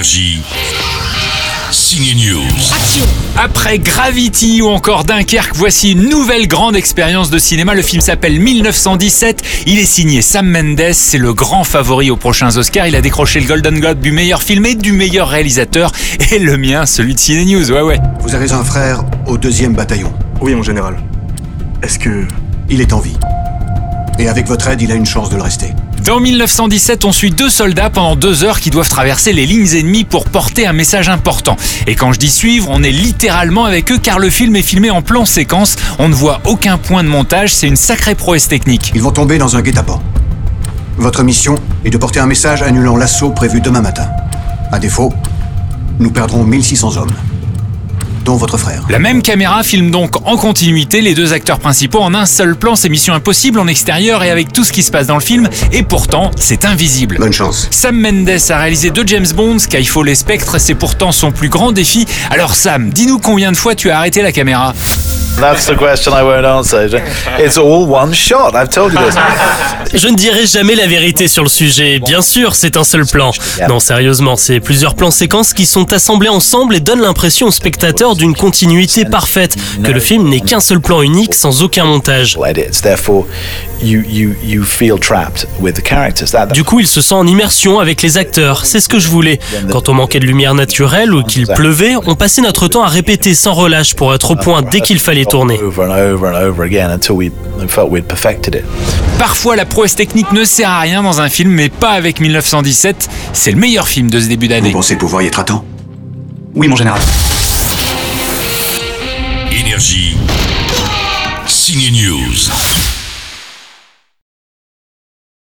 Énergie. Signe News. Après Gravity ou encore Dunkerque, voici une nouvelle grande expérience de cinéma. Le film s'appelle 1917. Il est signé Sam Mendes. C'est le grand favori aux prochains Oscars. Il a décroché le Golden Globe du meilleur film et du meilleur réalisateur. Et le mien, celui de Cine News. Ouais, ouais. Vous avez un frère au deuxième bataillon. Oui, mon général. Est-ce que... Il est en vie. Et avec votre aide, il a une chance de le rester. Dans 1917, on suit deux soldats pendant deux heures qui doivent traverser les lignes ennemies pour porter un message important. Et quand je dis suivre, on est littéralement avec eux car le film est filmé en plan séquence. On ne voit aucun point de montage, c'est une sacrée prouesse technique. Ils vont tomber dans un guet-apens. Votre mission est de porter un message annulant l'assaut prévu demain matin. À défaut, nous perdrons 1600 hommes dont votre frère. La même caméra filme donc en continuité les deux acteurs principaux en un seul plan. C'est mission impossible en extérieur et avec tout ce qui se passe dans le film. Et pourtant, c'est invisible. Bonne chance. Sam Mendes a réalisé deux James Bond, Skyfall et Spectre. C'est pourtant son plus grand défi. Alors Sam, dis-nous combien de fois tu as arrêté la caméra? That's the question I won't answer. It's all one shot. I've told you this. Je ne dirai jamais la vérité sur le sujet. Bien sûr, c'est un seul plan. Non, sérieusement, c'est plusieurs plans séquences qui sont assemblés ensemble et donnent l'impression au spectateur d'une continuité parfaite, que le film n'est qu'un seul plan unique sans aucun montage. Du coup, il se sent en immersion avec les acteurs. C'est ce que je voulais. Quand on manquait de lumière naturelle ou qu'il pleuvait, on passait notre temps à répéter sans relâche pour être au point dès qu'il fallait tourner. over and over and over again until we felt we'd perfected it. Parfois, la prouesse technique ne sert à rien dans un film, mais pas avec 1917. C'est le meilleur film de ce début Vous d'année. pensez pouvoir y être à temps? Oui, mon général. Énergie. Signe News.